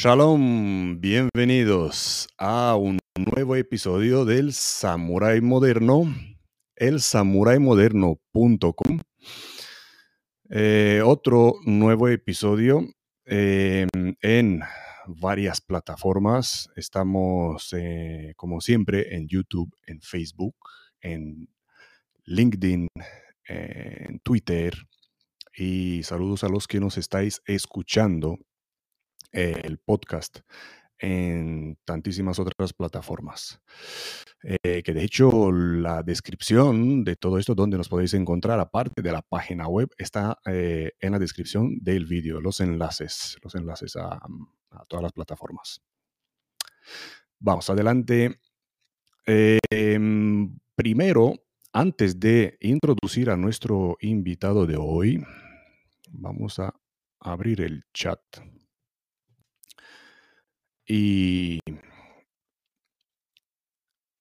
Shalom, bienvenidos a un nuevo episodio del Samurai Moderno, el samuraimoderno.com. Eh, otro nuevo episodio em, en varias plataformas. Estamos, eh, como siempre, en YouTube, en Facebook, en LinkedIn, en Twitter. Y saludos a los que nos estáis escuchando el podcast en tantísimas otras plataformas. Eh, que de hecho la descripción de todo esto, donde nos podéis encontrar, aparte de la página web, está eh, en la descripción del vídeo, los enlaces, los enlaces a, todas las plataformas. Vamos adelante. Em, primero, antes de introducir a nuestro invitado de hoy, vamos a abrir el chat. Y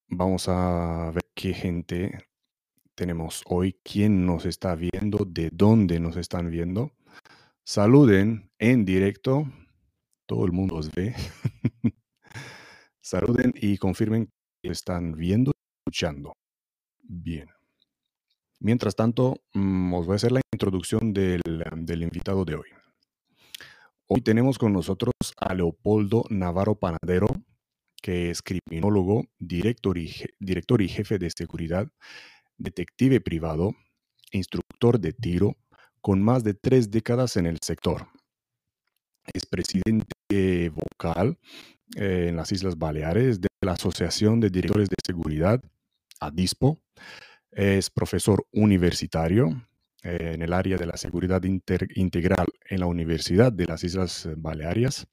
vamos a ver qué gente tenemos hoy, quién nos está viendo, de dónde nos están viendo. Saluden en directo, todo el mundo os ve. Saluden y confirmen que están viendo y escuchando. Bien. Mientras tanto, mm, os voy a hacer la introducción del, del invitado de hoy. Hoy tenemos con nosotros a Leopoldo Navarro Panadero, que es criminólogo, director y, director y jefe de seguridad, detective privado, instructor de tiro, con más de tres décadas en el sector. Es presidente vocal eh, en las Islas Baleares de la Asociación de Directores de Seguridad, ADISPO. Es profesor universitario, eh, en el área de la seguridad integral en la Universidad de las Islas Baleares,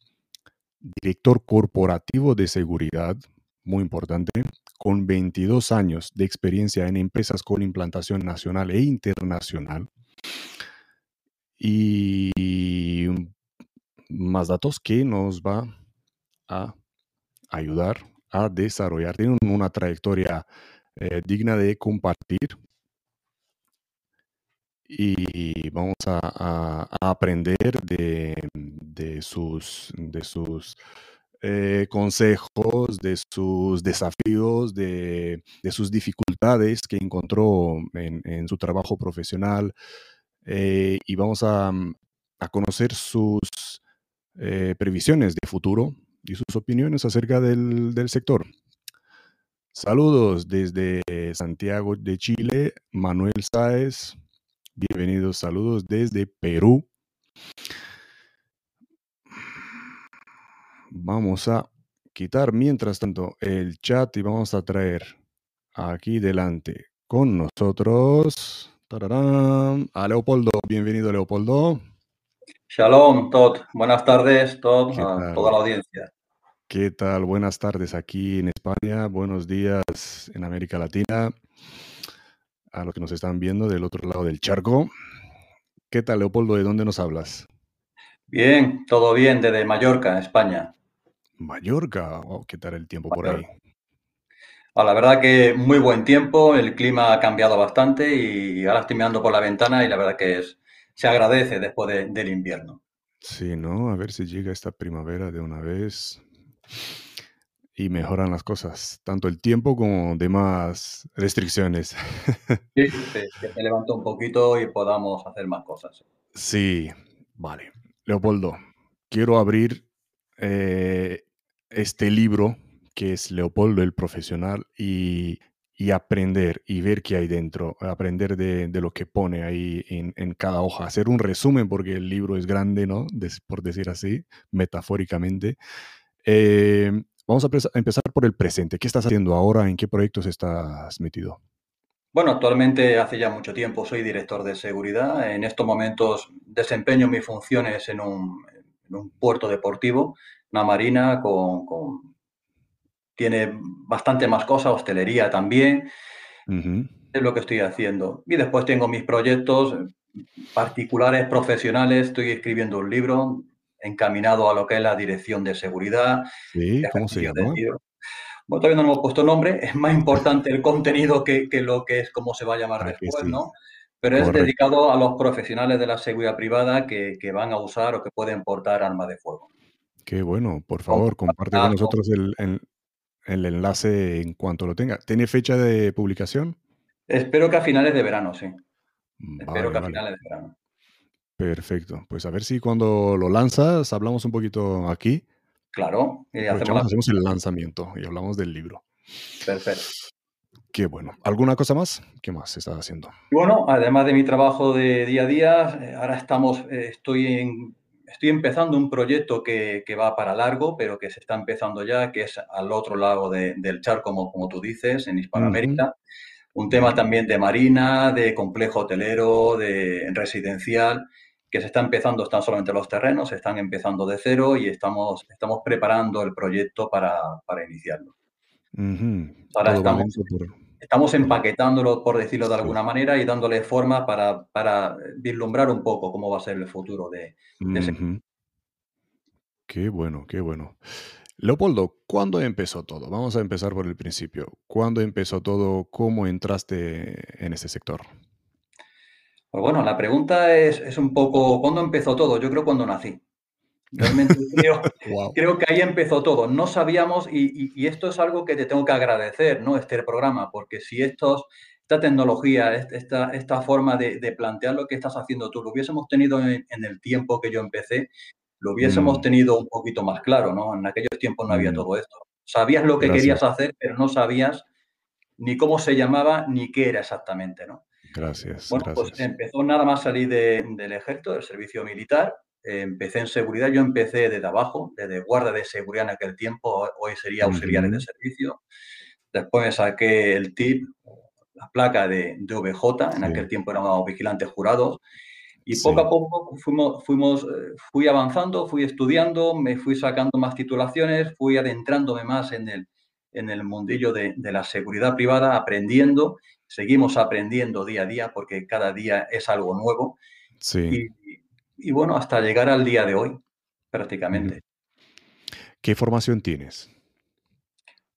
director corporativo de seguridad, muy importante, con 22 años de experiencia en empresas con implantación nacional e internacional. Y más datos que nos va a ayudar a desarrollar. Tiene una trayectoria eh, digna de compartir y vamos a, aprender de, sus, de sus eh, consejos, de sus desafíos, de, sus dificultades que encontró en, su trabajo profesional eh, y vamos a, conocer sus eh, previsiones de futuro y sus opiniones acerca del, del sector. Saludos desde Santiago de Chile, Manuel Sáez. Bienvenidos, saludos desde Perú. Vamos a quitar mientras tanto el chat y vamos a traer aquí delante con nosotros a Leopoldo. Bienvenido, Leopoldo. Shalom, Todd. Buenas tardes, Todd, a toda la audiencia. ¿Qué tal? Buenas tardes aquí en España, buenos días en América Latina a los que nos están viendo del otro lado del charco. ¿Qué tal, Leopoldo? ¿De dónde nos hablas? Bien, todo bien, desde Mallorca, España. Mallorca, oh, ¿qué tal el tiempo por ahí? Ah, la verdad que muy buen tiempo, el clima ha cambiado bastante y ahora estoy mirando por la ventana y la verdad que es, se agradece después del invierno. Sí, ¿no? A ver si llega esta primavera de una vez y mejoran las cosas, tanto el tiempo como demás restricciones. Sí, que se levantó un poquito y podamos hacer más cosas. Sí, vale. Leopoldo, quiero abrir eh, este libro que es Leopoldo el Profesional y, aprender y ver qué hay dentro, aprender de, lo que pone ahí en, cada hoja, hacer un resumen porque el libro es grande, ¿no? por decir así, metafóricamente. Eh, Vamos a empezar por el presente. ¿Qué estás haciendo ahora? ¿En qué proyectos estás metido? Bueno, actualmente hace ya mucho tiempo soy director de seguridad. En estos momentos desempeño mis funciones en un, puerto deportivo, una marina con, tiene bastante más cosas, hostelería también. Es lo que estoy haciendo. Y después tengo mis proyectos particulares, profesionales. Estoy escribiendo un libro encaminado a lo que es la dirección de seguridad. Sí, ¿cómo se llama? Bueno, todavía no hemos puesto nombre, es más importante el contenido que, lo que es cómo se va a llamar ah, después, ¿no? Pero es dedicado a los profesionales de la seguridad privada que, van a usar o que pueden portar armas de fuego. Qué bueno, por favor, comparte con nosotros el el el enlace en cuanto lo tenga, ¿tiene fecha de publicación? Espero que a finales de verano, sí. Espero Vale, que a finales de verano. Perfecto, pues a ver si cuando lo lanzas hablamos un poquito aquí. Claro, y hacemos Aprovechamos, la hacemos el lanzamiento y hablamos del libro. Perfecto. Qué bueno, ¿alguna cosa más? ¿Qué más estás haciendo? Bueno, además de mi trabajo de día a día, eh, ahora estamos, eh, estoy en estoy empezando un proyecto que que va para largo, pero que se está empezando ya, que es al otro lado de del charco, como como tú dices, en. Hispanoamérica. Un tema también de marina, de complejo hotelero, de residencial, que se está empezando, están solamente los terrenos, están empezando de cero y estamos estamos preparando el proyecto para para iniciarlo. Ahora estamos por estamos empaquetándolo, por decirlo de sí. alguna manera, y dándole forma para para vislumbrar un poco cómo va a ser el futuro de de ese. Qué bueno, qué bueno. Leopoldo, ¿cuándo empezó todo? Vamos a empezar por el principio. ¿Cuándo empezó todo? ¿Cómo entraste en ese sector? Pues bueno, la pregunta es es un poco, ¿cuándo empezó todo? Yo creo cuando nací. Realmente creo creo que ahí empezó todo. No sabíamos y y y esto es algo que te tengo que agradecer, ¿no?, este programa, porque si estos esta tecnología, est esta esta forma de de plantear lo que estás haciendo tú, lo hubiésemos tenido en en el tiempo que yo empecé, lo hubiésemos Mm. tenido un poquito más claro, ¿no? En aquellos tiempos no había Mm. todo esto. Sabías lo que Gracias. querías hacer, pero no sabías ni cómo se llamaba, ni qué era exactamente, ¿no? Gracias, Bueno, pues gracias. empezó nada más salir de del ejército, del servicio militar, empecé en seguridad. Yo empecé desde abajo, desde guardia de seguridad en aquel tiempo, ho hoy sería auxiliares de Ujú. servicio. Después me saqué el TIP, la placa de de VJ, en aquel Sí. tiempo éramos vigilantes jurados, y poco Sí. a poco fuimos fuimos, eh, fui avanzando, fui estudiando, me fui sacando más titulaciones, fui adentrándome más en el en el mundillo de de la seguridad privada, aprendiendo. Seguimos aprendiendo día a día, porque cada día es algo nuevo. Sí. Y y bueno, hasta llegar al día de hoy, prácticamente. ¿Qué formación tienes?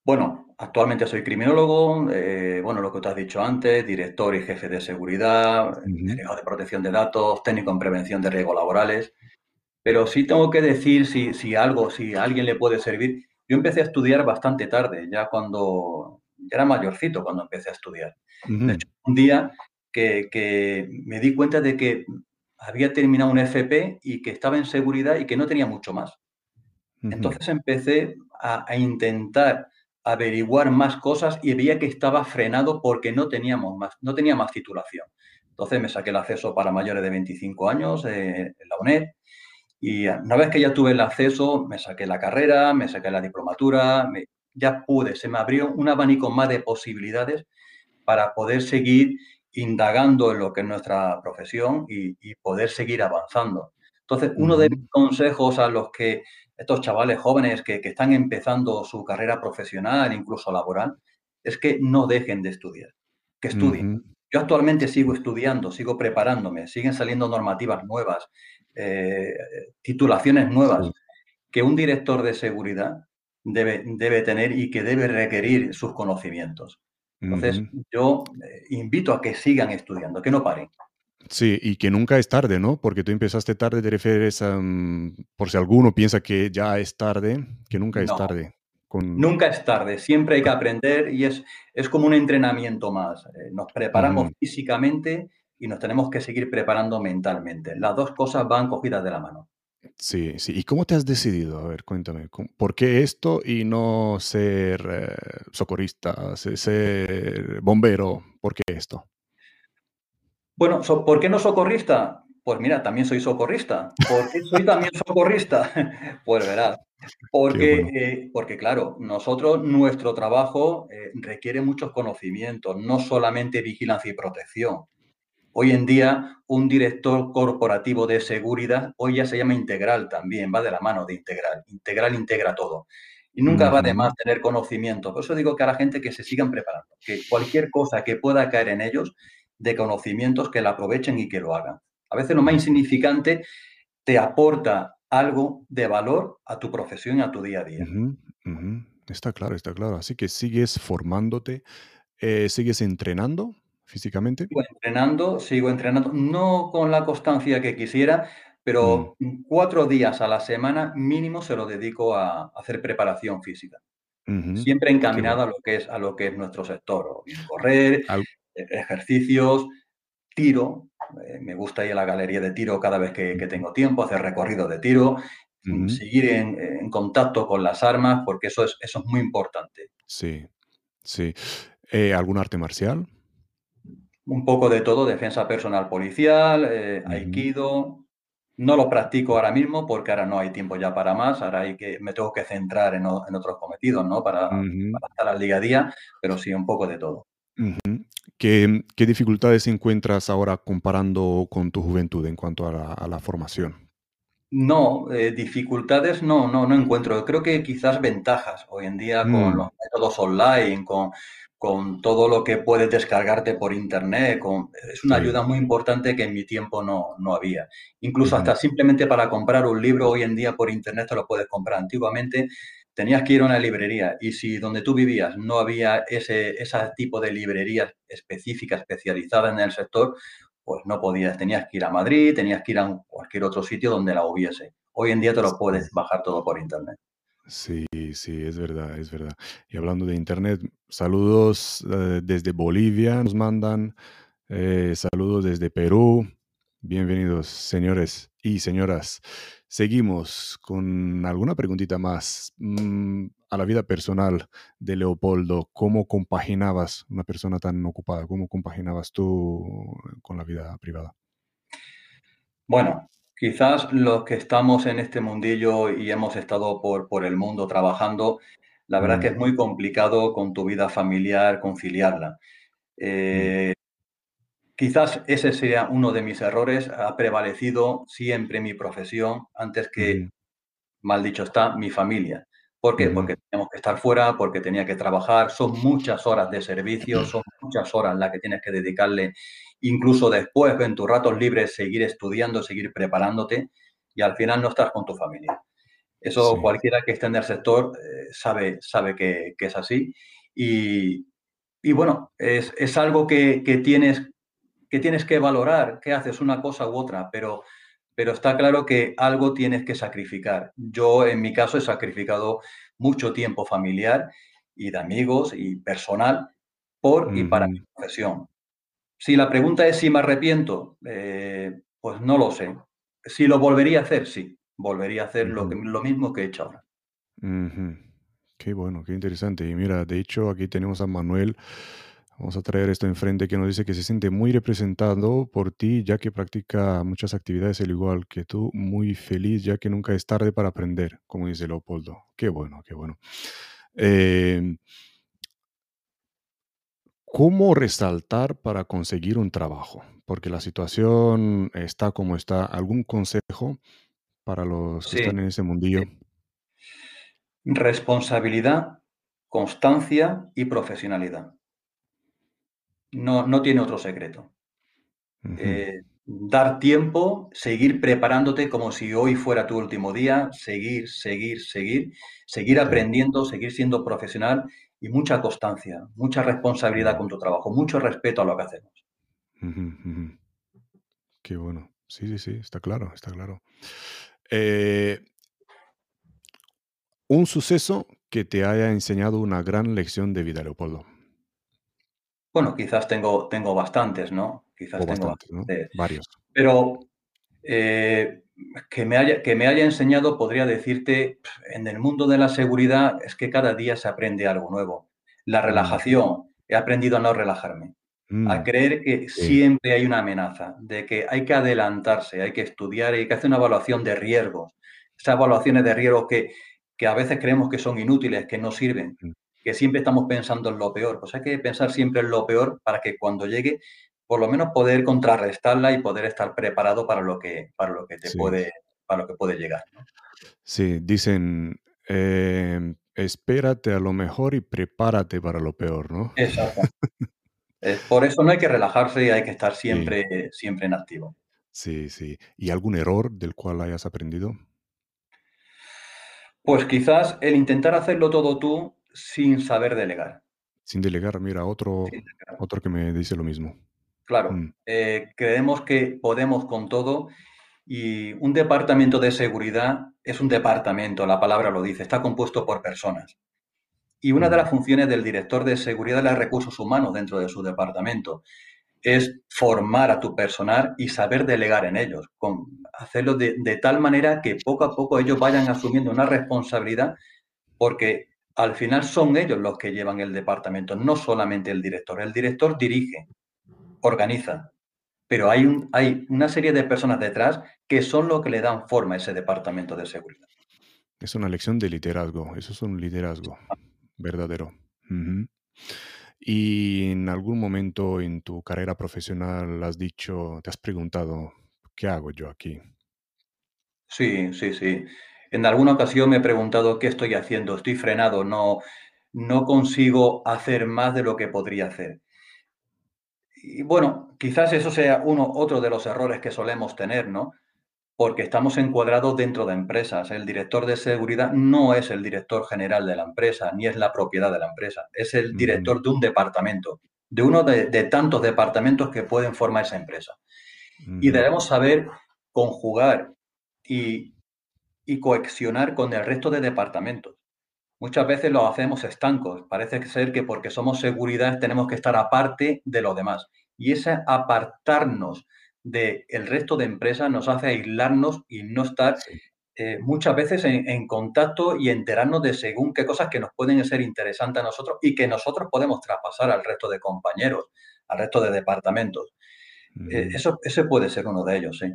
Bueno, actualmente soy criminólogo, eh, bueno, lo que tú has dicho antes, director y jefe de seguridad, delegado de protección de datos, técnico en prevención de riesgos laborales. Pero sí tengo que decir si si algo, si a alguien le puede servir. Yo empecé a estudiar bastante tarde, ya cuando ya era mayorcito cuando empecé a estudiar. De Ujú. hecho, un día que que me di cuenta de que había terminado una FP y que estaba en seguridad y que no tenía mucho más. Entonces empecé a a intentar averiguar más cosas y veía que estaba frenado porque no teníamos más no tenía más titulación. Entonces me saqué el acceso para mayores de 25 años, eh, en la UNED, y una vez que ya tuve el acceso, me saqué la carrera, me saqué la diplomatura, me ya pude, se me abrió un abanico más de posibilidades para poder seguir indagando en lo que es nuestra profesión y y poder seguir avanzando. Entonces, uno de mis consejos a los que estos chavales jóvenes que que están empezando su carrera profesional, incluso laboral, es que no dejen de estudiar, que estudien. Yo actualmente sigo estudiando, sigo preparándome, siguen saliendo normativas nuevas, eh, titulaciones nuevas Sí. que un director de seguridad debe debe tener y que debe requerir sus conocimientos. Entonces, yo, eh, invito a que sigan estudiando, que no paren. Sí, y que nunca es tarde, ¿no? Porque tú empezaste tarde, te refieres a, mm, por si alguno piensa que ya es tarde, que nunca es No, tarde con nunca es tarde, siempre hay que aprender y es es como un entrenamiento más. Eh, nos preparamos físicamente y nos tenemos que seguir preparando mentalmente. Las 2 cosas van cogidas de la mano. Sí, sí, ¿y cómo te has decidido? A ver, cuéntame, ¿com por qué esto y no ser, eh, socorrista, se ser bombero? ¿Por qué esto? Bueno, so ¿por qué no socorrista? Pues mira, también soy socorrista. ¿Por qué soy también socorrista? Pues verás, porque, bueno. eh, porque claro, nosotros, nuestro trabajo, eh, requiere muchos conocimientos, no solamente vigilancia y protección. Hoy en día, un director corporativo de seguridad, hoy ya se llama integral también, va de la mano de integral. Integral integra todo. Y nunca va de más tener conocimiento. Por eso digo que a la gente que se sigan preparando, que cualquier cosa que pueda caer en ellos de conocimientos, que la aprovechen y que lo hagan. A veces lo más insignificante te aporta algo de valor a tu profesión y a tu día a día. Está claro, está claro. Así que sigues formándote, eh, ¿sigues entrenando físicamente? Sigo entrenando, sigo entrenando, no con la constancia que quisiera, pero Mm, cuatro días a la semana mínimo se lo dedico a hacer preparación física, siempre bueno. encaminada a lo que es, a lo que es nuestro sector, o bien correr, Al e- ejercicios, tiro. eh, me gusta ir a la galería de tiro cada vez que, tengo tiempo, hacer recorridos de tiro, mm, seguir en, en contacto con las armas, porque eso es, eso es muy importante. Sí, sí. Eh, ¿algún arte marcial? Un poco de todo, defensa personal policial, eh, aikido. No lo practico ahora mismo porque ahora no hay tiempo ya para más, ahora hay que, me tengo que centrar en, o- en otros cometidos, ¿no? Para, para estar al día a día, pero sí, un poco de todo. ¿Qué, qué dificultades encuentras ahora comparando con tu juventud en cuanto a la, a la formación? No, eh, dificultades no, no, no encuentro. Creo que quizás ventajas hoy en día con los Mm, métodos online, con, con todo lo que puedes descargarte por internet, con, es una sí. ayuda muy importante que en mi tiempo no, no había. Incluso hasta simplemente para comprar un libro hoy en día por internet te lo puedes comprar. Antiguamente tenías que ir a una librería y si donde tú vivías no había ese, ese tipo de librerías específicas, especializadas en el sector, pues no podías, tenías que ir a Madrid, tenías que ir a cualquier otro sitio donde la hubiese. Hoy en día te lo puedes bajar todo por internet. Sí, sí, es verdad, es verdad. Y hablando de internet, saludos eh, desde Bolivia, nos mandan eh, saludos desde Perú. Bienvenidos, señores y señoras. Seguimos con alguna preguntita más mm, a la vida personal de Leopoldo. ¿Cómo compaginabas una persona tan ocupada? ¿Cómo compaginabas tú con la vida privada? Bueno, quizás los que estamos en este mundillo y hemos estado por, por el mundo trabajando, la verdad es que Mm, es muy complicado con tu vida familiar conciliarla. mm, Eh, quizás ese sea uno de mis errores. Ha prevalecido siempre mi profesión antes que mal dicho está, mi familia. ¿Por qué? Porque teníamos que estar fuera, porque tenía que trabajar, son muchas horas de servicio, son muchas horas las que tienes que dedicarle, incluso después en tus ratos libres, seguir estudiando, seguir preparándote y al final no estás con tu familia. Eso Sí. cualquiera que esté en el sector eh, sabe, sabe que, que es así. Y, y bueno, es, es algo que, que tienes, que tienes que valorar, que haces una cosa u otra, pero pero está claro que algo tienes que sacrificar. Yo, en mi caso, he sacrificado mucho tiempo familiar y de amigos y personal por y para mi profesión. Si la pregunta es si me arrepiento, eh, pues no lo sé. Si lo volvería a hacer, sí. Volvería a hacer lo, que, lo mismo que he hecho ahora. Ujú. Qué bueno, qué interesante. Y mira, de hecho, aquí tenemos a Manuel. Vamos a traer esto enfrente que nos dice que se siente muy representado por ti, ya que practica muchas actividades al igual que tú, muy feliz, ya que nunca es tarde para aprender, como dice Leopoldo. Qué bueno, qué bueno. Em, ¿cómo resaltar para conseguir un trabajo? Porque la situación está como está. ¿Algún consejo para los que Sí, están en ese sí. mundillo? Responsabilidad, constancia y profesionalidad. No, no tiene otro secreto. Ujú, eh, dar tiempo, seguir preparándote como si hoy fuera tu último día, seguir, seguir, seguir, seguir Sí. aprendiendo, seguir siendo profesional y mucha constancia, mucha responsabilidad con tu trabajo, mucho respeto a lo que hacemos. Qué bueno. Sí, sí, sí, está claro, está claro. Eh, un suceso que te haya enseñado una gran lección de vida, Leopoldo. Bueno, quizás tengo, tengo bastantes, ¿no? O Quizás tengo bastantes, ¿no? bastantes, Varios. pero Eh, que me haya que me haya enseñado, podría decirte, en el mundo de la seguridad es que cada día se aprende algo nuevo. La Mm, relajación, he aprendido a no relajarme, a mm, creer que sí, siempre hay una amenaza, de que hay que adelantarse, hay que estudiar, hay que hacer una evaluación de riesgos. Esas evaluaciones de riesgos que que a veces creemos que son inútiles, que no sirven, mm, que siempre estamos pensando en lo peor. Pues hay que pensar siempre en lo peor para que cuando llegue por lo menos poder contrarrestarla y poder estar preparado para lo que para lo que te sí, puede para lo que puede llegar, ¿no? sí. Dicen, em, espérate a lo mejor y prepárate para lo peor, ¿no? Exacto. Por eso no hay que relajarse y hay que estar Sí, siempre siempre en activo. sí, sí. ¿Y algún error del cual hayas aprendido? Pues quizás el intentar hacerlo todo tú sin saber delegar. Sin delegar, mira, otro, delegar. otro que me dice lo mismo. Claro, Mm, eh, creemos que podemos con todo Y un departamento de seguridad es un departamento, la palabra lo dice, está compuesto por personas. Y una de las funciones del director de seguridad de los recursos humanos dentro de su departamento es formar a tu personal y saber delegar en ellos, con, hacerlo de, de, tal manera que poco a poco ellos vayan asumiendo una responsabilidad, porque al final son ellos los que llevan el departamento, no solamente el director. El director dirige, organiza, pero hay, un, hay una serie de personas detrás que son los que le dan forma a ese departamento de seguridad. Es una lección de liderazgo, eso es un liderazgo verdadero. Y en algún momento en tu carrera profesional has dicho, te has preguntado, ¿qué hago yo aquí? Sí, sí, sí. En alguna ocasión me he preguntado qué estoy haciendo, estoy frenado, no, no consigo hacer más de lo que podría hacer. Y bueno, quizás eso sea uno, otro de los errores que solemos tener, ¿no? Porque estamos encuadrados dentro de empresas. El director de seguridad no es el director general de la empresa, ni es la propiedad de la empresa. Es el director de un departamento, de uno de, tantos departamentos que pueden formar esa empresa. Y debemos saber conjugar y, y coexionar con el resto de departamentos. Muchas veces lo hacemos estancos. Parece ser que porque somos seguridad tenemos que estar aparte de los demás. Y ese apartarnos del resto de empresas nos hace aislarnos y no estar eh, muchas veces en, contacto y enterarnos de según qué cosas que nos pueden ser interesantes a nosotros y que nosotros podemos traspasar al resto de compañeros, al resto de departamentos. Eh, eso, ese puede ser uno de ellos, sí.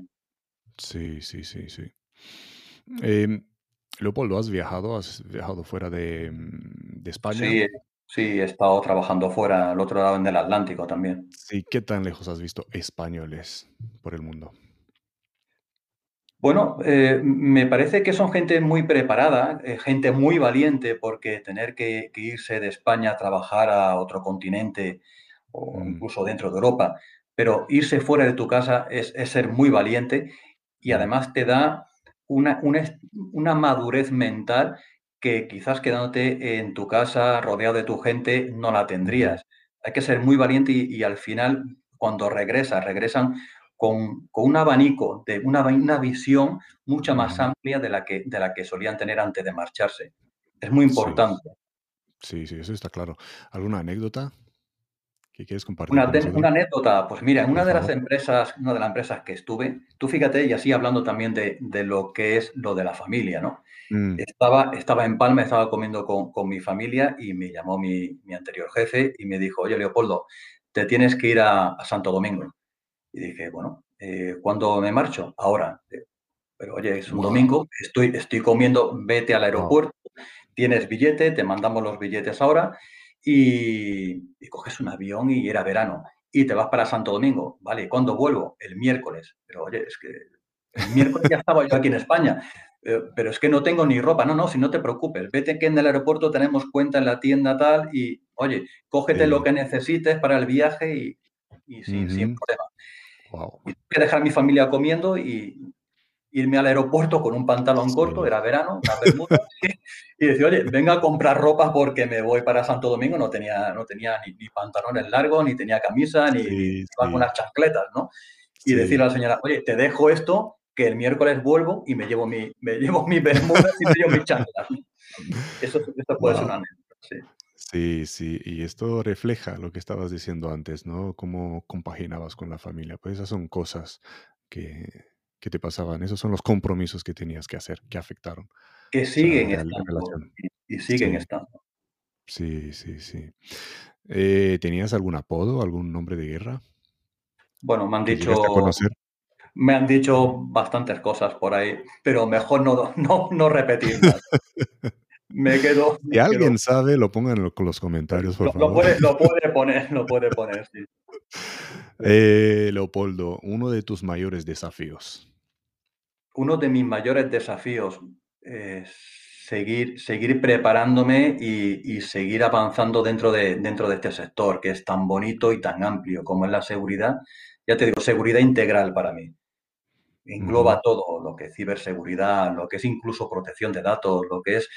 Sí, sí, sí, sí. Em, Leopoldo, ¿has viajado? ¿Has viajado fuera de, mm, de España? Sí, sí, he estado trabajando fuera, al otro lado en el Atlántico también. Sí, ¿qué tan lejos has visto españoles por el mundo? Bueno, eh, me parece que son gente muy preparada, eh, gente muy valiente, porque tener que, irse de España a trabajar a otro continente o Mm, incluso dentro de Europa, pero irse fuera de tu casa es, es ser muy valiente y mm, además te da una, una, una madurez mental que quizás quedándote en tu casa rodeado de tu gente no la tendrías. Hay que ser muy valiente y, y al final, cuando regresas, regresan con, con un abanico, de una, una visión mucha más amplia de la, que, de la que solían tener antes de marcharse. Es muy Sí, importante. sí, sí, eso está claro. ¿Alguna anécdota que quieres compartir Una, anécdota, pues mira, en una de las empresas, una de las empresas que estuve, tú fíjate, y así hablando también de, de lo que es lo de la familia, ¿no? Mm, Estaba, estaba en Palma, estaba comiendo con, con mi familia y me llamó mi, mi anterior jefe y me dijo, oye, Leopoldo, te tienes que ir a, a Santo Domingo. Y dije, bueno, eh, ¿cuándo me marcho? Ahora. Eh, Pero oye, es un Wow, domingo, estoy, estoy comiendo, vete al wow. aeropuerto, tienes billete, te mandamos los billetes ahora y, y coges un avión y era verano y te vas para Santo Domingo. Vale, ¿cuándo vuelvo? El miércoles. Pero oye, es que el miércoles ya estaba yo aquí en España. Eh, pero es que no tengo ni ropa. No, no, si no te preocupes. Vete que en el aeropuerto tenemos cuenta en la tienda tal y, oye, cógete lo que necesites para el viaje y, y sin, problema. Wow. Y que dejar a mi familia comiendo y irme al aeropuerto con un pantalón corto, era verano, unas bermudas, y decir, oye, venga a comprar ropa porque me voy para Santo Domingo. No tenía, no tenía ni, ni pantalones largos, ni tenía camisa, ni, sí, sí, unas chancletas, ¿no? Y decirle sí. a la señora, oye, te dejo esto, que el miércoles vuelvo y me llevo mi, me llevo mi bermudas y me llevo mis chanclas. Eso, eso puede ser una Wow. sí. Sí, sí, y esto refleja lo que estabas diciendo antes, ¿no? Cómo compaginabas con la familia. Pues esas son cosas que, que te pasaban, esos son los compromisos que tenías que hacer, que afectaron Que siguen real estando relación. y, y siguen Sí, estando. sí, sí, sí. Eh, ¿tenías algún apodo, algún nombre de guerra Bueno, me han dicho conocer? Me han dicho bastantes cosas por ahí, pero mejor no no no repetirlas. Me quedo Si quedo alguien sabe, lo pongan en los comentarios, por lo lo favor. puede lo puede poner lo puede poner, sí, sí. Eh, Leopoldo, uno de tus mayores desafíos. Uno de mis mayores desafíos es seguir seguir preparándome y y seguir avanzando dentro de dentro de este sector, que es tan bonito y tan amplio como es la seguridad. Ya te digo, seguridad integral para mí. Engloba todo, lo que es ciberseguridad, lo que es incluso protección de datos, lo que es,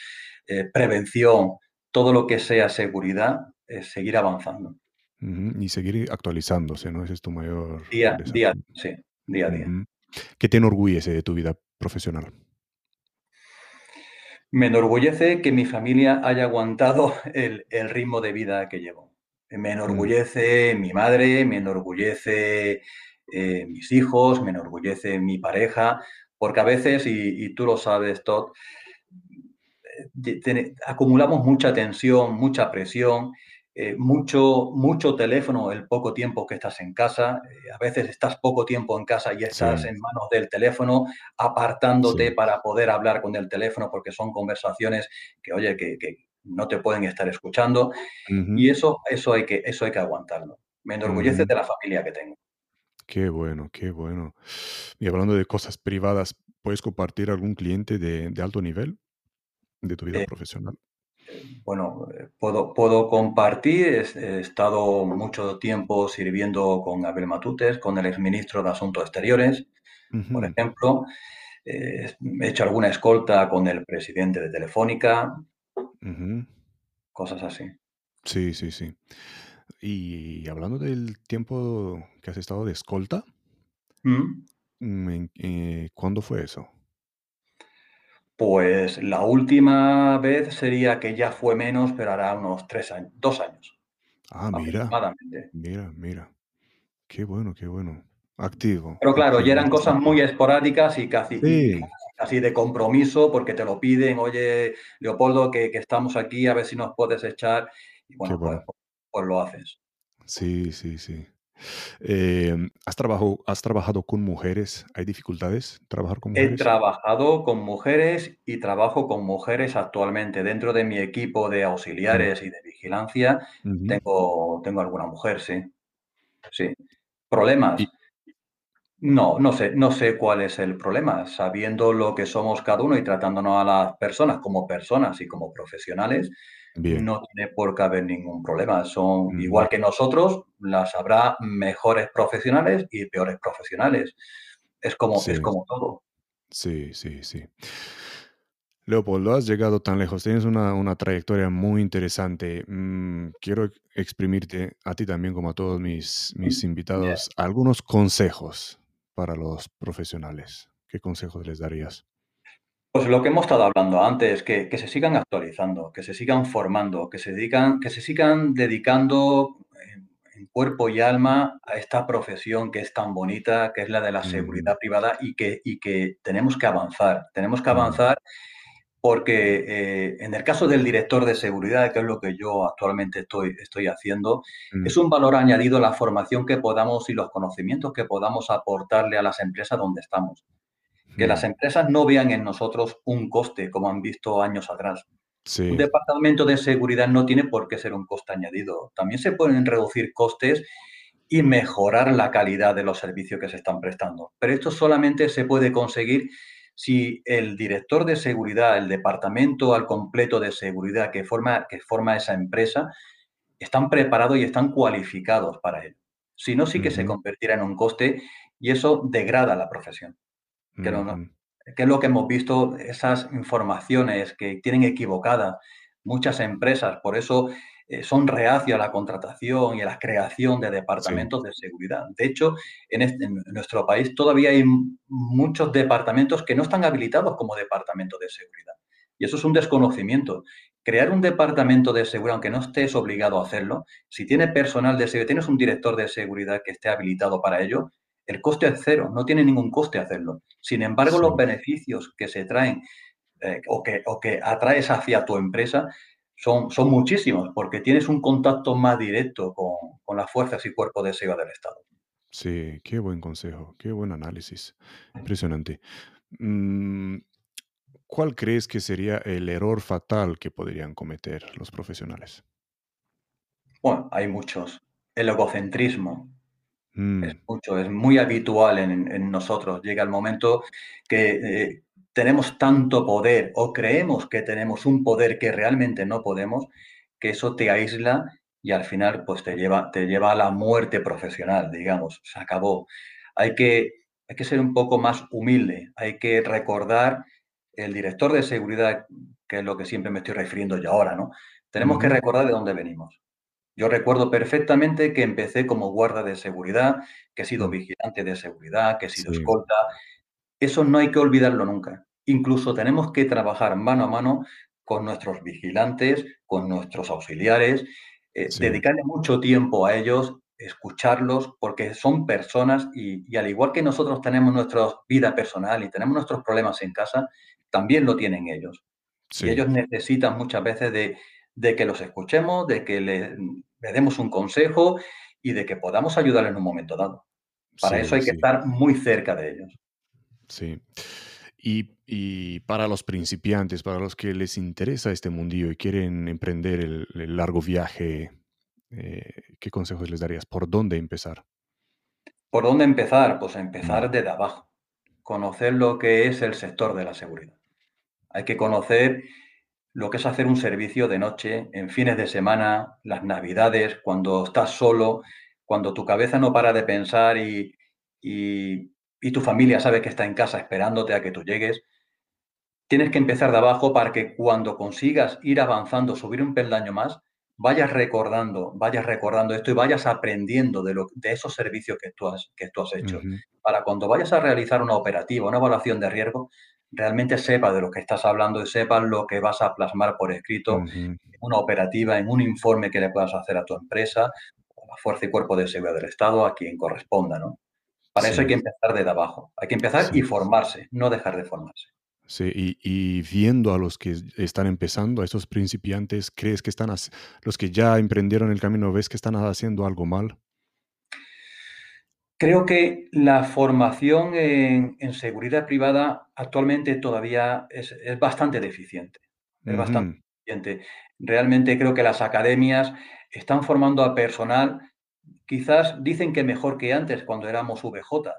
eh, prevención, todo lo que sea seguridad, es seguir avanzando. Y seguir actualizándose, ¿no? Ese es tu mayor Día día sí, día a día. ¿Qué te enorgullece de tu vida profesional? Me enorgullece que mi familia haya aguantado el, el ritmo de vida que llevo. Me Mm, enorgullece mi madre, me enorgullece eh, mis hijos, me enorgullece mi pareja, porque a veces, y, y tú lo sabes, Todd, te- acumulamos mucha tensión, mucha presión, eh, mucho, mucho teléfono el poco tiempo que estás en casa. Eh, a veces estás poco tiempo en casa y estás sí, en manos del teléfono, apartándote sí. para poder hablar con el teléfono porque son conversaciones que, oye, que, que no te pueden estar escuchando. Y eso, eso, hay que, eso hay que aguantarlo. Me enorgullece de la familia que tengo. Qué bueno, qué bueno. Y hablando de cosas privadas, ¿puedes compartir algún cliente de, de alto nivel de tu vida Eh, profesional? Bueno, puedo, puedo compartir. He estado mucho tiempo sirviendo con Abel Matutes, con el exministro de Asuntos Exteriores, por ejemplo. Eh, he hecho alguna escolta con el presidente de Telefónica, cosas así. Sí, sí, sí. Y hablando del tiempo que has estado de escolta, Mm. mm, eh, ¿cuándo fue eso? Pues la última vez sería que ya fue menos, pero hará unos tres años, dos años Ah, mira, aproximadamente. mira, mira. Qué bueno, qué bueno. Activo, Pero claro, ya eran cosas muy esporádicas y casi, Sí, casi casi de compromiso, porque te lo piden, oye, Leopoldo, que, que estamos aquí, a ver si nos puedes echar. Y qué bueno, pues, bueno. pues lo haces. Sí, sí, sí. Em, ¿has trabajado, has trabajado con mujeres? ¿Hay dificultades trabajar con He mujeres? trabajado con mujeres y trabajo con mujeres actualmente. Dentro de mi equipo de auxiliares y de vigilancia, tengo, tengo alguna mujer, sí. Sí. Y ¿Problemas? No, no sé, no sé cuál es el problema. Sabiendo lo que somos cada uno y tratándonos a las personas como personas y como profesionales, bien. no tiene por qué haber ningún problema. Son igual que nosotros, las habrá mejores profesionales y peores profesionales. Es como, es como todo. sí, sí, sí. Leopoldo, has llegado tan lejos, tienes una, una trayectoria muy interesante. Mm, quiero ex- exprimirte a ti también, como a todos mis, mis invitados, algunos consejos para los profesionales. ¿Qué consejos les darías? Pues lo que hemos estado hablando antes, que, que se sigan actualizando, que se sigan formando, que se dedican, que se sigan dedicando en, en cuerpo y alma a esta profesión que es tan bonita, que es la de la seguridad privada y que, y que tenemos que avanzar. Tenemos que avanzar porque eh, en el caso del director de seguridad, que es lo que yo actualmente estoy, estoy haciendo, mm, es un valor añadido la formación que podamos y los conocimientos que podamos aportarle a las empresas donde estamos que las mm. empresas no vean en nosotros un coste, como han visto años atrás. Un departamento de seguridad no tiene por qué ser un coste añadido. También se pueden reducir costes y mejorar la calidad de los servicios que se están prestando. Pero esto solamente se puede conseguir si el director de seguridad, el departamento al completo de seguridad que forma, que forma esa empresa, están preparados y están cualificados para ello. Si no, sí que se convertirá en un coste y eso degrada la profesión que no, no, ujú, que es lo que hemos visto, esas informaciones que tienen equivocadas muchas empresas, por eso eh, son reacios a la contratación y a la creación de sí, departamentos de seguridad. De hecho, en, este- en nuestro país todavía hay muchos departamentos que no están habilitados como departamento de seguridad. Y eso es un desconocimiento. Crear un departamento de seguridad, aunque no estés obligado a hacerlo, si tiene personal de seguridad, tienes un director de seguridad que esté habilitado para ello, el coste es cero, no tiene ningún coste hacerlo. Sin embargo, los beneficios que se traen eh, o, que, o, que, atraes hacia tu empresa son, son, muchísimos, porque tienes un contacto más directo con, con las fuerzas y cuerpos de seguridad del Estado. sí, qué buen consejo, qué buen análisis. Impresionante. Mm, ¿Cuál crees que sería el error fatal que podrían cometer los profesionales? Bueno, hay muchos. El egocentrismo es Mm, mucho, es muy habitual en, en nosotros. Llega el momento que eh, tenemos tanto poder o creemos que tenemos un poder que realmente no podemos, que eso te aísla y al final pues te lleva, te lleva a la muerte profesional, digamos, se acabó. Hay que, hay que ser un poco más humilde, hay que recordar el director de seguridad, que es lo que siempre me estoy refiriendo yo ahora, ¿no? Tenemos que recordar de dónde venimos. Yo recuerdo perfectamente que empecé como guarda de seguridad, que he sido Mm. vigilante de seguridad, que he sido Sí. escolta. Eso no hay que olvidarlo nunca. Incluso tenemos que trabajar mano a mano con nuestros vigilantes, con nuestros auxiliares, eh, Sí. dedicarle mucho tiempo a ellos, escucharlos, porque son personas y y al igual que nosotros tenemos nuestra vida personal y tenemos nuestros problemas en casa, también lo tienen ellos. Y ellos necesitan muchas veces de de que los escuchemos, de que le le demos un consejo y de que podamos ayudarles en un momento dado. Para eso hay que sí. estar muy cerca de ellos. Sí. Y y para los principiantes, para los que les interesa este mundillo y quieren emprender el el largo viaje, eh, ¿qué consejos les darías? ¿Por dónde empezar? ¿Por dónde empezar? Pues Mm. empezar desde abajo, conocer lo que es el sector de la seguridad. Hay que conocer lo que es hacer un servicio de noche, en fines de semana, las navidades, cuando estás solo, cuando tu cabeza no para de pensar y y y tu familia sabe que está en casa esperándote a que tú llegues. Tienes que empezar de abajo para que cuando consigas ir avanzando, subir un peldaño más, vayas recordando vayas recordando esto y vayas aprendiendo de lo de esos servicios que tú has que tú has hecho. Para cuando vayas a realizar una operativa, una evaluación de riesgo, realmente sepas de lo que estás hablando y sepas lo que vas a plasmar por escrito en una operativa, en un informe que le puedas hacer a tu empresa, a la Fuerza y Cuerpo de Seguridad del Estado, a quien corresponda, ¿no? Para eso hay que empezar desde abajo. Hay que empezar y Sí. formarse, no dejar de formarse. Sí, y y viendo a los que están empezando, a esos principiantes, ¿crees que están los que ya emprendieron el camino, ves que están haciendo algo mal? Creo que la formación en en seguridad privada actualmente todavía es es bastante deficiente, es bastante deficiente. Realmente creo que las academias están formando a personal, quizás dicen que mejor que antes cuando éramos VJ.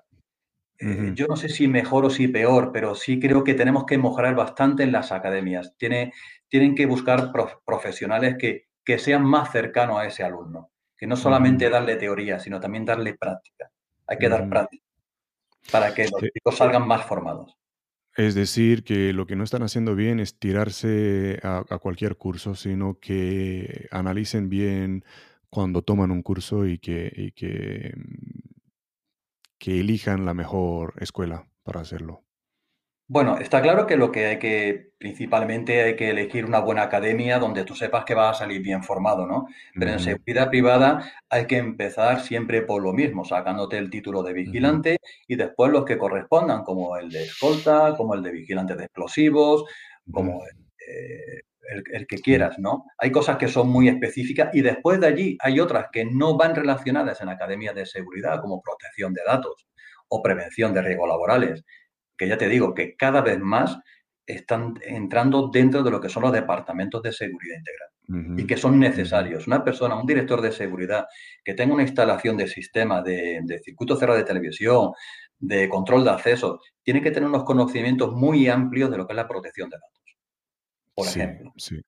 Eh, yo no sé si mejor o si peor, pero sí creo que tenemos que mejorar bastante en las academias. Tiene tienen que buscar prof profesionales que que sean más cercanos a ese alumno, que no solamente darle teoría, sino también darle práctica. Hay que dar Ujú. práctica para que los chicos salgan más formados. Es decir, que lo que no están haciendo bien es tirarse a a cualquier curso, sino que analicen bien cuando toman un curso y que y que, mm que elijan la mejor escuela para hacerlo. Bueno, está claro que lo que hay que principalmente hay que elegir una buena academia donde tú sepas que vas a salir bien formado, ¿no? Pero en seguridad privada hay que empezar siempre por lo mismo, sacándote el título de vigilante y después los que correspondan, como el de escolta, como el de vigilante de explosivos, como, eh, el el que quieras, ¿no? Hay cosas que son muy específicas y después de allí hay otras que no van relacionadas en academias de seguridad, como protección de datos o prevención de riesgos laborales, que ya te digo que cada vez más están entrando dentro de lo que son los departamentos de seguridad integral y que son necesarios. Una persona, un director de seguridad que tenga una instalación de sistema de de circuito cerrado de televisión, de control de acceso, tiene que tener unos conocimientos muy amplios de lo que es la protección de datos, por Sí, ejemplo. sí.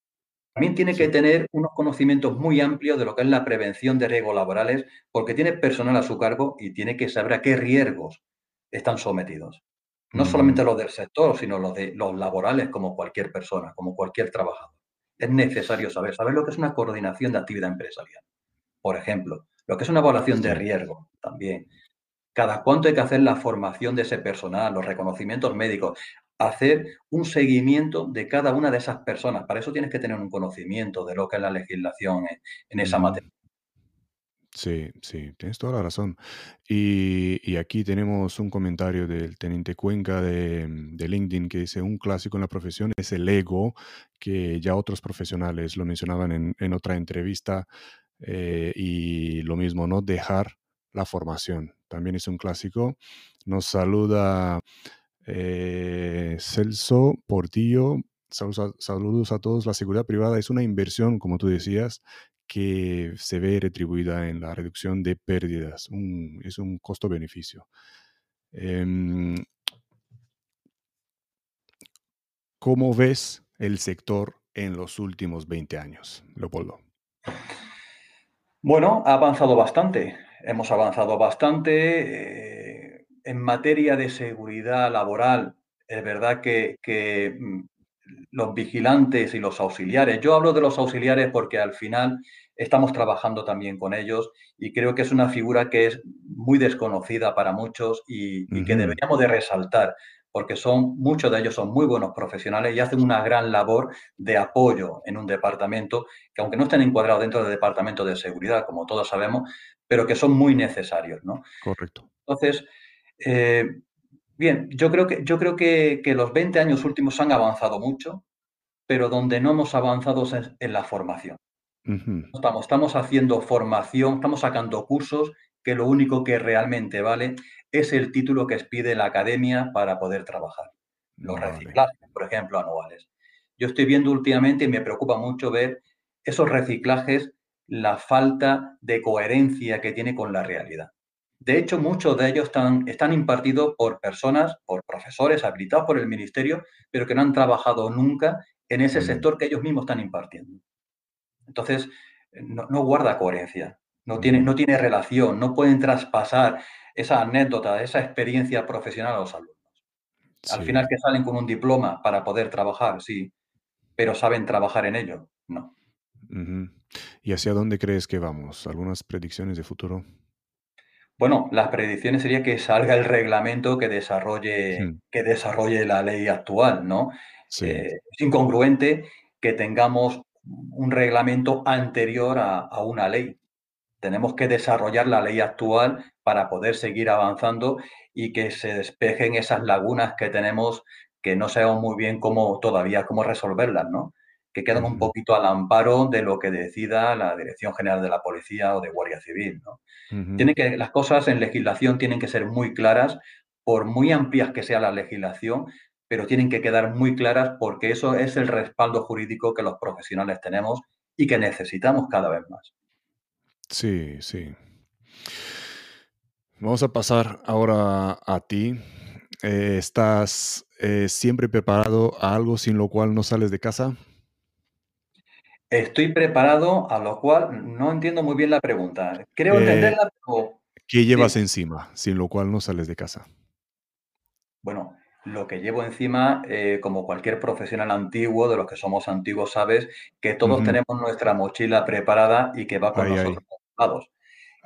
También tiene que tener unos conocimientos muy amplios de lo que es la prevención de riesgos laborales, porque tiene personal a su cargo y tiene que saber a qué riesgos están sometidos. No solamente los del sector, sino los de los laborales, como cualquier persona, como cualquier trabajador. Es necesario saber, saber lo que es una coordinación de actividad empresarial, por ejemplo, lo que es una evaluación de riesgo, también. Cada cuánto hay que hacer la formación de ese personal, los reconocimientos médicos, hacer un seguimiento de cada una de esas personas. Para eso tienes que tener un conocimiento de lo que es la legislación en en esa materia. Sí, sí, tienes toda la razón. Y aquí tenemos un comentario del teniente Cuenca de, mm, de LinkedIn que dice: "Un clásico en la profesión es el ego", que ya otros profesionales lo mencionaban en en otra entrevista, eh, y lo mismo, no dejar la formación, también es un clásico. Nos saluda, eh, Celso Portillo, saludos a saludos a todos. La seguridad privada es una inversión, como tú decías, que se ve retribuida en la reducción de pérdidas, es un costo-beneficio. Em ¿cómo ves el sector en los últimos 20 años, Leopoldo? Bueno, ha avanzado bastante. Hemos avanzado bastante, eh, en materia de seguridad laboral, es verdad que que, mm, los vigilantes y los auxiliares. Yo hablo de los auxiliares porque al final estamos trabajando también con ellos y creo que es una figura que es muy desconocida para muchos y, que deberíamos de resaltar porque son, muchos de ellos son muy buenos profesionales y hacen una gran labor de apoyo en un departamento que aunque no estén encuadrados dentro del departamento de seguridad, como todos sabemos, pero que son muy necesarios, ¿no? Correcto. Entonces, eh, bien, yo creo, que, yo creo que, los 20 años últimos han avanzado mucho, pero donde no hemos avanzado es en la formación. estamos, estamos haciendo formación, estamos sacando cursos que lo único que realmente vale es el título que expide la academia para poder trabajar. Los reciclajes, por ejemplo, anuales. Yo estoy viendo últimamente y me preocupa mucho ver esos reciclajes, la falta de coherencia que tiene con la realidad. De hecho, muchos de ellos están, están impartidos por personas, por profesores habilitados por el ministerio, pero que no han trabajado nunca en ese mm. sector que ellos mismos están impartiendo. Entonces, no, no guarda coherencia no tiene, no tiene relación, no pueden traspasar esa anécdota, esa experiencia profesional a los alumnos. Al final que salen con un diploma para poder trabajar, sí, pero saben trabajar en ello, no. ¿Y hacia dónde crees que vamos? ¿Algunas predicciones de futuro? Bueno, las predicciones sería que salga el reglamento que desarrolle, hmm. que desarrolle la ley actual, ¿no? Eh, es incongruente que tengamos un reglamento anterior a una ley tenemos que desarrollar la ley actual para poder seguir avanzando y que se despejen esas lagunas que tenemos que no sabemos muy bien cómo todavía cómo resolverlas, ¿no? Que quedan un poquito al amparo de lo que decida la Dirección General de la Policía o de Guardia Civil, ¿no? Tiene que, las cosas en legislación tienen que ser muy claras, por muy amplias que sea la legislación, pero tienen que quedar muy claras porque eso es el respaldo jurídico que los profesionales tenemos y que necesitamos cada vez más. Sí, sí. Vamos a pasar ahora a ti. Eh, ¿Estás eh, siempre preparado a algo sin lo cual no sales de casa? Estoy preparado, a lo cual no entiendo muy bien la pregunta. Creo eh, entenderla, pero... ¿Qué llevas encima, sin lo cual no sales de casa? Bueno, lo que llevo encima, como cualquier profesional antiguo, de los que somos antiguos, sabes que todos tenemos nuestra mochila preparada y que va con nosotros.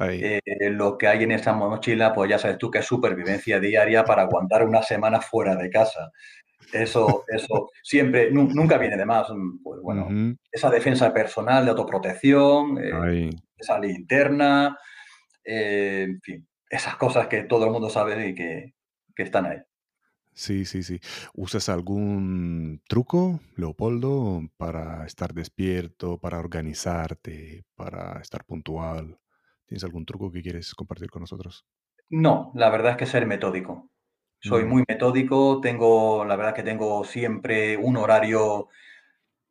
Eh, lo que hay en esa mochila, pues ya sabes tú que es supervivencia diaria para aguantar una semana fuera de casa. Eso, eso siempre, nunca viene de más. Pues bueno, esa defensa personal de autoprotección, eh, esa linterna, eh, en fin, esas cosas que todo el mundo sabe y que, que están ahí. Sí, sí, sí. ¿Usas algún truco, Leopoldo, para estar despierto, para organizarte, para estar puntual? ¿Tienes algún truco que quieres compartir con nosotros? No, la verdad es que ser metódico. Soy muy metódico, tengo, la verdad que tengo siempre un horario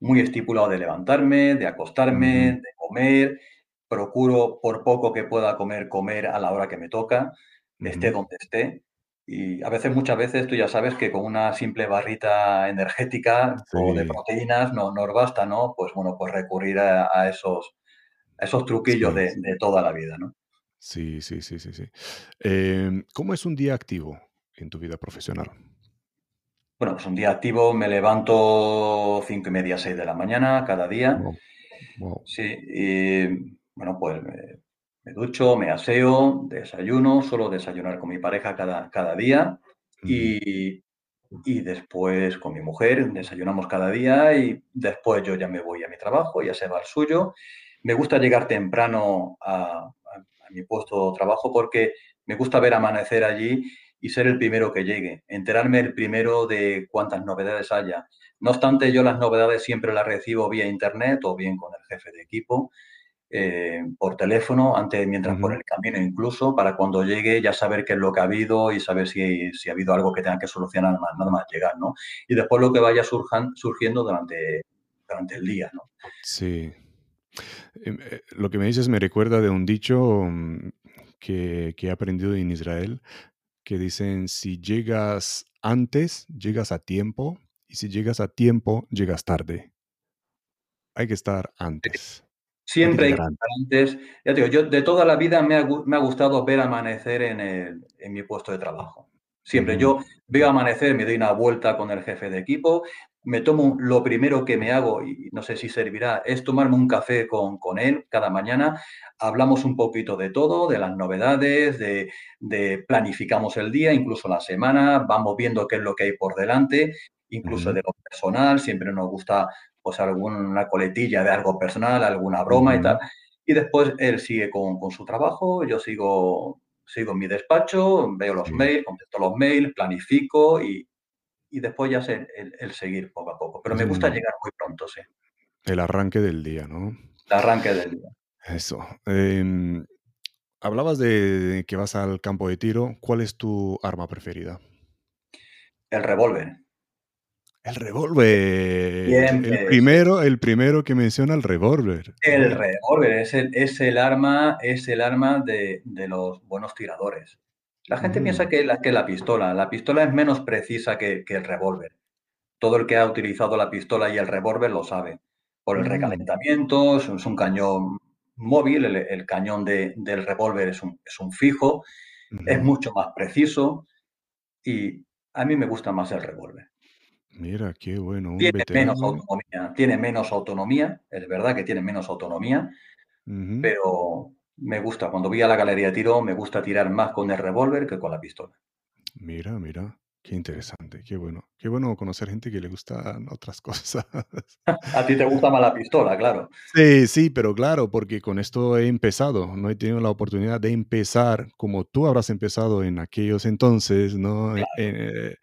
muy estipulado de levantarme, de acostarme, de comer. Procuro, por poco que pueda comer, comer a la hora que me toca, esté donde esté. Y a veces, muchas veces, tú ya sabes que con una simple barrita energética o de proteínas no nos basta, ¿no? Pues bueno, pues recurrir a, esos, esos truquillos de, toda la vida, ¿no? Sí, sí, sí, sí, sí. Em, ¿cómo es un día activo en tu vida profesional? Bueno, pues un día activo me levanto cinco y media, seis de la mañana cada día. Sí, y bueno, pues me ducho, me aseo, desayuno, suelo desayunar con mi pareja cada, cada día y, y, después con mi mujer desayunamos cada día y después yo ya me voy a mi trabajo, ya se va al suyo. Me gusta llegar temprano a, a mi puesto de trabajo porque me gusta ver amanecer allí y ser el primero que llegue, enterarme el primero de cuántas novedades haya. No obstante, yo las novedades siempre las recibo vía internet o bien con el jefe de equipo eh, por teléfono, antes, mientras por el camino incluso, para cuando llegue ya saber qué es lo que ha habido y saber si, si ha habido algo que tenga que solucionar nada más llegar, ¿no? Y después lo que vaya surjan, surgiendo durante, durante el día, ¿no? Sí. Em, eh, lo que me dices me recuerda de un dicho mm, que, que he aprendido en Israel, que dicen, si llegas antes, llegas a tiempo, y si llegas a tiempo, llegas tarde. Hay que estar antes. Siempre hay antes. Ya digo, yo de toda la vida me ha, me ha gustado ver amanecer en, el, en, mi puesto de trabajo. Siempre. Yo veo amanecer, me doy una vuelta con el jefe de equipo, me tomo lo primero que me hago, y no sé si servirá, es tomarme un café con, con él cada mañana. Hablamos un poquito de todo, de las novedades, de, de, planificamos el día, incluso la semana, vamos viendo qué es lo que hay por delante, incluso uh -huh. de lo personal, siempre nos gusta pues alguna coletilla de algo personal, alguna broma uh -huh. y tal. Y después él sigue con, con, su trabajo, yo sigo, sigo en mi despacho, veo los mails, contesto los mails, planifico y, y después ya el, el, el, seguir poco a poco. Pero me gusta mm. llegar muy pronto, sí. El arranque del día, ¿no? El arranque del día. Eso. Eh, hablabas de que vas al campo de tiro. ¿Cuál es tu arma preferida? El revólver. El revólver. El primero, el primero que menciona el revólver. El revólver es el, es el arma, es el arma de, de los buenos tiradores. La gente mm. piensa que la, que la pistola, la pistola es menos precisa que, que el revólver. Todo el que ha utilizado la pistola y el revólver lo sabe. Por el mm. recalentamiento, es un, es un cañón móvil, el, el cañón de, del revólver es un, es un fijo, mm es mucho más preciso y a mí me gusta más el revólver. Mira, qué bueno. tiene veterano. menos autonomía, tiene menos autonomía, es verdad que tiene menos autonomía, pero me gusta, cuando voy a la galería de tiro, me gusta tirar más con el revólver que con la pistola. Mira, mira, qué interesante, qué bueno. Qué bueno conocer gente que le gustan otras cosas. a ti te gusta más la pistola, claro. Sí, sí, pero claro, porque con esto he empezado, no he tenido la oportunidad de empezar como tú habrás empezado en aquellos entonces, ¿no? Claro. Eh,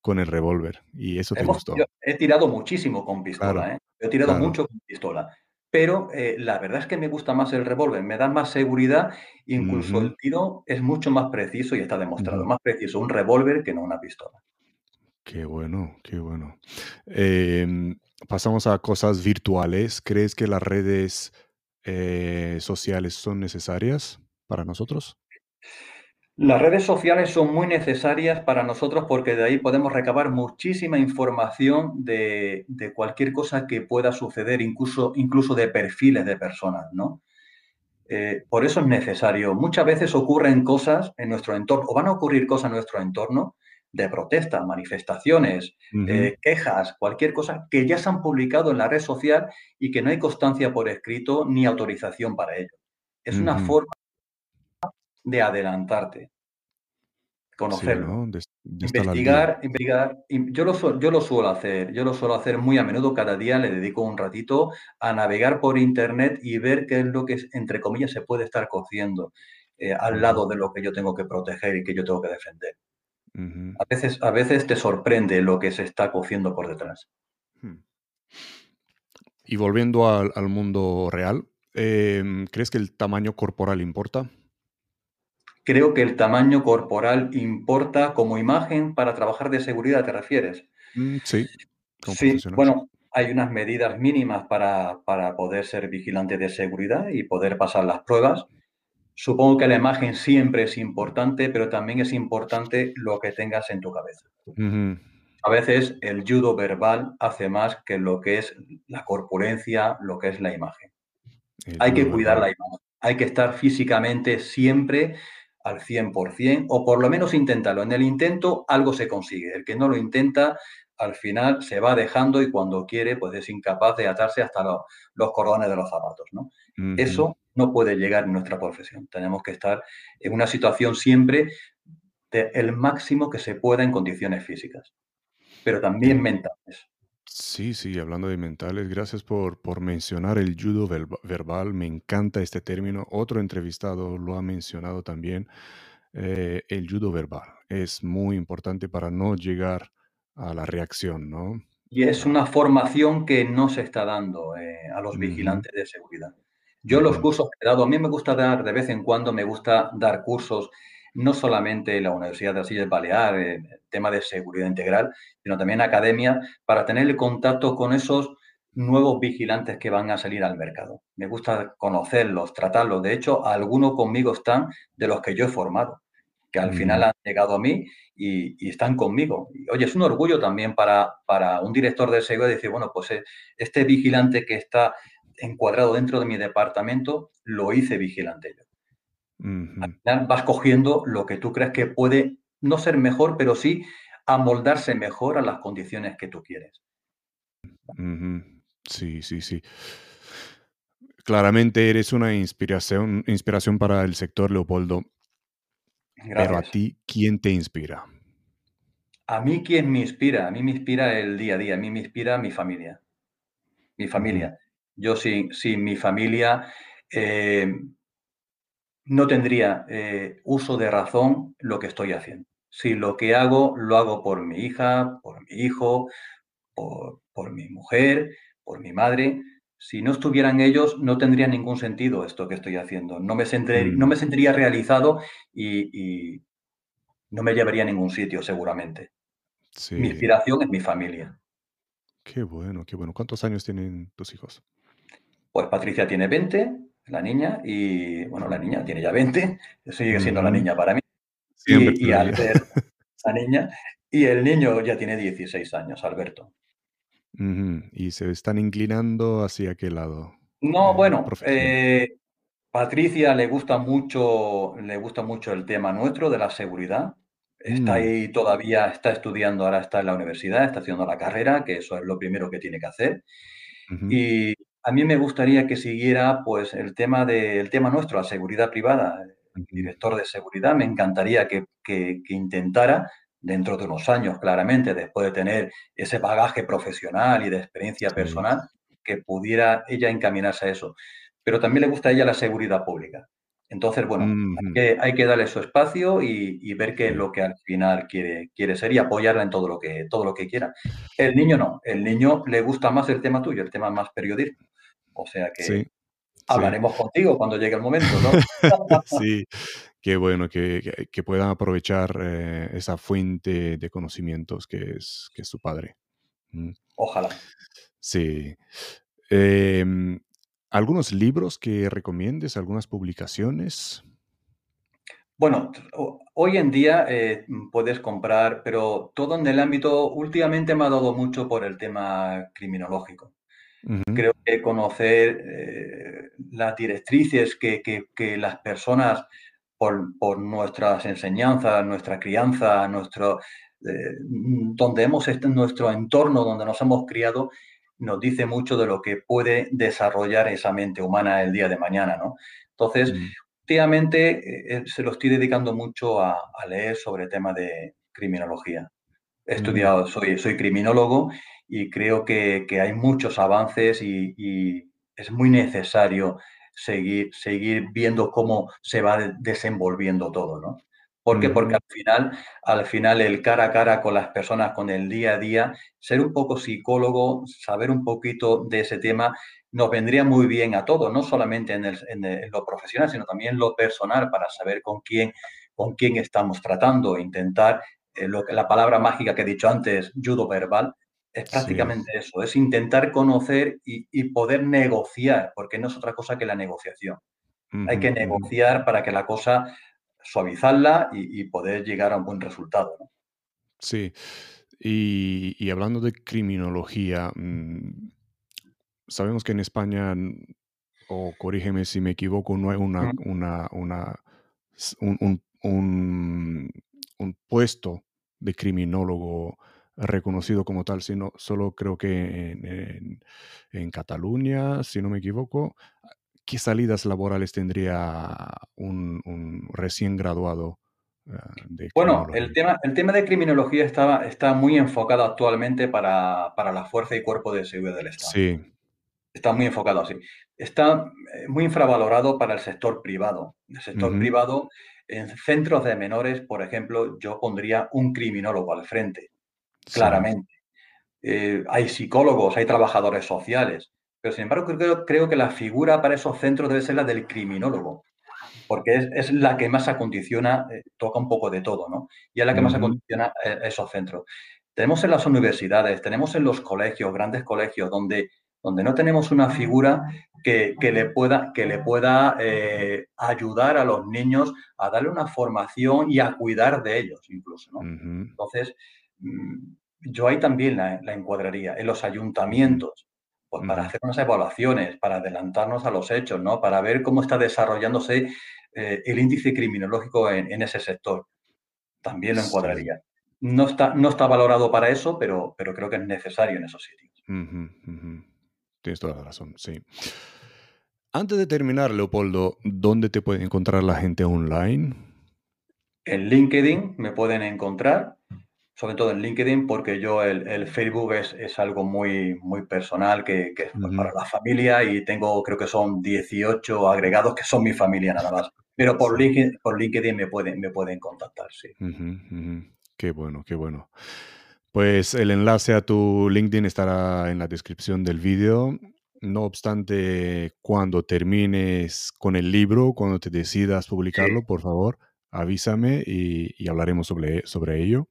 con el revólver. Y eso te gustó. he tirado muchísimo con pistola, Claro, ¿eh? He tirado claro. mucho con pistola. Pero eh, la verdad es que me gusta más el revólver, me da más seguridad, incluso el tiro es mucho más preciso y está demostrado, más preciso un revólver que no una pistola. Qué bueno, qué bueno. Em, pasamos a cosas virtuales. ¿Crees que las redes eh, sociales son necesarias para nosotros? Las redes sociales son muy necesarias para nosotros porque de ahí podemos recabar muchísima información de, de cualquier cosa que pueda suceder, incluso, incluso de perfiles de personas, ¿no? Eh, por eso es necesario. Muchas veces ocurren cosas en nuestro entorno, o van a ocurrir cosas en nuestro entorno de protestas, manifestaciones, eh, quejas, cualquier cosa que ya se han publicado en la red social y que no hay constancia por escrito ni autorización para ello. Es una forma de adelantarte. Sí, Conocerlo. ¿no? De. Investigar, investigar. Yo lo, su- yo lo suelo hacer, yo lo suelo hacer muy a menudo, cada día le dedico un ratito a navegar por internet y ver qué es lo que, entre comillas, se puede estar cociendo eh, al lado de lo que yo tengo que proteger y que yo tengo que defender. A veces, a veces te sorprende lo que se está cociendo por detrás. Hmm. Y volviendo al, al mundo real, em, ¿crees que el tamaño corporal importa? Creo que el tamaño corporal importa como imagen para trabajar de seguridad, ¿te refieres? Mm, sí, Sí, bueno, hay unas medidas mínimas para, para poder ser vigilante de seguridad y poder pasar las pruebas. Supongo que la imagen siempre es importante, pero también es importante lo que tengas en tu cabeza. A veces el judo verbal hace más que lo que es la corpulencia, lo que es la imagen. El Hay que cuidar la imagen, hay que estar físicamente siempre al 100%, o por lo menos intentarlo. En el intento algo se consigue. El que no lo intenta, al final se va dejando y cuando quiere, pues es incapaz de atarse hasta los, los cordones de los zapatos, ¿no? Eso no puede llegar en nuestra profesión. Tenemos que estar en una situación siempre de el máximo que se pueda en condiciones físicas, pero también mentales. Sí, sí, hablando de mentales, gracias por, por mencionar el judo verba- verbal. Me encanta este término. Otro entrevistado lo ha mencionado también. Eh, el judo verbal es muy importante para no llegar a la reacción, ¿no? Y es una formación que no se está dando eh, a los ujú, vigilantes de seguridad. Yo los cursos que he dado, a mí me gusta dar, de vez en cuando me gusta dar cursos, no solamente en la Universidad de Baleares, en el tema de seguridad integral, sino también academia, para tener el contacto con esos nuevos vigilantes que van a salir al mercado. Me gusta conocerlos, tratarlos. De hecho, algunos conmigo están de los que yo he formado, que al final han llegado a mí y, y están conmigo. Y, oye, es un orgullo también para, para un director de seguridad decir, bueno, pues eh, este vigilante que está encuadrado dentro de mi departamento, lo hice vigilante yo. Al final vas cogiendo lo que tú crees que puede no ser mejor, pero sí amoldarse mejor a las condiciones que tú quieres. Sí, sí, sí. Claramente eres una inspiración inspiración para el sector, Leopoldo. Pero a ti, ¿quién te inspira? A mí, ¿quién me inspira? A mí me inspira el día a día, a mí me inspira mi familia. Mi familia. Yo sin sin mi familia, eh no tendría, eh, uso de razón lo que estoy haciendo. Si lo que hago, lo hago por mi hija, por mi hijo, por por mi mujer, por mi madre. Si no estuvieran ellos, no tendría ningún sentido esto que estoy haciendo. No me sente no Mm. me sentiría realizado y y no me llevaría a ningún sitio seguramente. Mi inspiración es mi familia. Qué bueno, qué bueno. ¿Cuántos años tienen tus hijos? Pues Patricia tiene 20, la niña, y bueno, la niña tiene ya 20, sigue siendo la niña para mí. Siempre Y y la niña. Albert, la niña, y el niño ya tiene 16 años, Alberto. Y se están inclinando hacia qué lado, No, eh, bueno, eh, Patricia le gusta mucho le gusta mucho el tema nuestro de la seguridad. Está Mm. ahí todavía, está estudiando, ahora está en la universidad, está haciendo la carrera, que eso es lo primero que tiene que hacer. Y a mí me gustaría que siguiera, pues, el tema de el tema nuestro, la seguridad privada. El director de seguridad, me encantaría que que que intentara, dentro de unos años, claramente, después de tener ese bagaje profesional y de experiencia personal, que pudiera ella encaminarse a eso. Pero también le gusta a ella la seguridad pública. Entonces, bueno, hay que hay que darle su espacio y y ver qué es lo que al final quiere quiere ser y apoyarla en todo lo que todo lo que quiera. El niño no, el niño le gusta más el tema tuyo, el tema más periodismo. O sea que Sí, sí. hablaremos contigo cuando llegue el momento, ¿no? Sí, qué bueno que puedan aprovechar, eh, esa fuente de conocimientos que es que es su padre. Mm. Ojalá. Sí. Em, ¿algunos libros que recomiendes, algunas publicaciones? Bueno, ho hoy en día, eh, mm, puedes comprar, pero todo en el ámbito últimamente me ha dado mucho por el tema criminológico. Creo que conocer, eh, las directrices que que que las personas, por por nuestras enseñanzas, nuestra crianza, nuestro, eh, donde hemos est nuestro entorno, donde nos hemos criado, nos dice mucho de lo que puede desarrollar esa mente humana el día de mañana, ¿no? Entonces, Mm. últimamente, eh eh, se lo estoy dedicando mucho a a leer sobre tema de criminología. He Mm. estudiado soy soy criminólogo y creo que que hay muchos avances y y es muy necesario seguir seguir viendo cómo se va de desenvolviendo todo, ¿no? ¿Por qué? Porque al final al final el cara a cara con las personas, con el día a día, ser un poco psicólogo, saber un poquito de ese tema, nos vendría muy bien a todos, no solamente en el en el en lo profesional, sino también en lo personal, para saber con quién con quién estamos tratando, intentar, eh, lo que la palabra mágica que he dicho antes, judo verbal, es Sí. prácticamente eso, es intentar conocer y y poder negociar, porque no es otra cosa que la negociación. Hay que negociar para que la cosa suavizarla y y poder llegar a un buen resultado, ¿no? Sí. Y y hablando de criminología, mm, sabemos que en España, o corrígeme si me equivoco, no hay una una una s un un un un puesto de criminólogo reconocido como tal, sino solo creo que en en en Cataluña, si no me equivoco. ¿Qué salidas laborales tendría un un recién graduado, de Bueno, el tema el tema de criminología estaba está muy enfocado actualmente para para la fuerza y cuerpo de seguridad del Estado. Sí. Está muy enfocado así. Está, eh, muy infravalorado para el sector privado. El sector privado, en centros de menores, por ejemplo, yo pondría un criminólogo al frente, Sí. claramente. Eh, hay psicólogos, hay trabajadores sociales, pero sin embargo, creo creo que la figura para esos centros debe ser la del criminólogo, porque es es la que más acondiciona, eh, toca un poco de todo, ¿no? Y es la que más acondiciona, eh, esos centros. Tenemos en las universidades, tenemos en los colegios, grandes colegios, donde donde no tenemos una figura que que le pueda que le pueda, eh, ayudar a los niños a darle una formación y a cuidar de ellos incluso, ¿no? Entonces, yo ahí también la la encuadraría. En los ayuntamientos, pues para hacer unas evaluaciones, para adelantarnos a los hechos, ¿no? Para ver cómo está desarrollándose, eh, el índice criminológico en en ese sector. También lo encuadraría. no está, no está valorado para eso, pero, pero creo que es necesario en esos sitios. Tienes toda la razón, sí. Antes de terminar, Leopoldo, ¿dónde te puede encontrar la gente online? En LinkedIn me pueden encontrar, sobre todo en LinkedIn, porque yo el, Facebook es, algo muy, muy personal que, es para la familia y tengo, creo que son 18 agregados que son mi familia nada más. Pero por LinkedIn, por LinkedIn me, pueden, me pueden contactar, sí. Qué bueno, qué bueno. Pues el enlace a tu LinkedIn estará en la descripción del vídeo. No obstante, cuando termines con el libro, cuando te decidas publicarlo, por favor, avísame y, hablaremos sobre, sobre ello.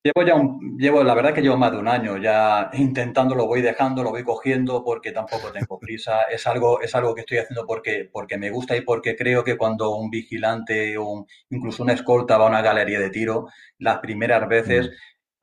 Llevo ya un, llevo, la verdad que llevo más de un año ya intentando, lo voy dejando, lo voy cogiendo porque tampoco tengo prisa. Es algo, es algo que estoy haciendo porque, porque me gusta y porque creo que cuando un vigilante o incluso una escolta va a una galería de tiro, las primeras veces mm.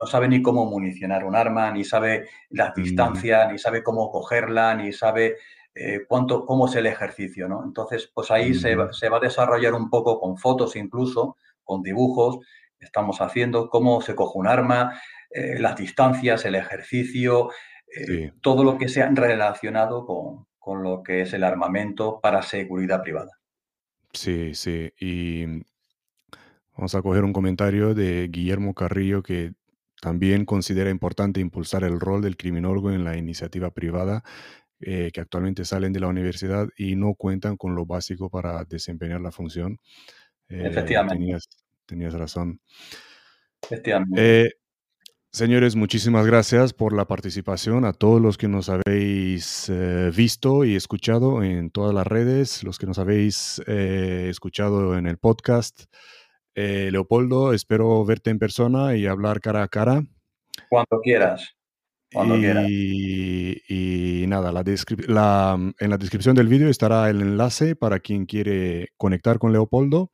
no sabe ni cómo municionar un arma, ni sabe las mm. distancias, ni sabe cómo cogerla, ni sabe eh, cuánto, cómo es el ejercicio, ¿no? Entonces, pues ahí se, se va a desarrollar un poco con fotos incluso, con dibujos, estamos haciendo, cómo se coge un arma, eh, las distancias, el ejercicio, eh, todo lo que sea relacionado con, lo que es el armamento para seguridad privada. Sí, sí. Y vamos a coger un comentario de Guillermo Carrillo que también considera importante impulsar el rol del criminólogo en la iniciativa privada eh, que actualmente salen de la universidad y no cuentan con lo básico para desempeñar la función. Efectivamente. Tenías razón. Eh, señores, muchísimas gracias por la participación. A todos los que nos habéis eh, visto y escuchado en todas las redes, los que nos habéis eh, escuchado en el podcast. Leopoldo, espero verte en persona y hablar cara a cara. Cuando quieras. Cuando y, quieras. Y nada, la en la descripción del vídeo estará el enlace para quien quiere conectar con Leopoldo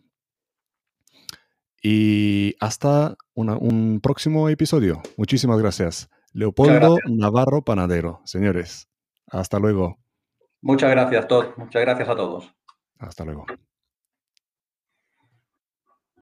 y hasta un próximo episodio. Muchísimas gracias. Leopoldo Navarro Panadero. Señores, hasta luego. Muchas gracias, Todd. Muchas gracias a todos. Hasta luego.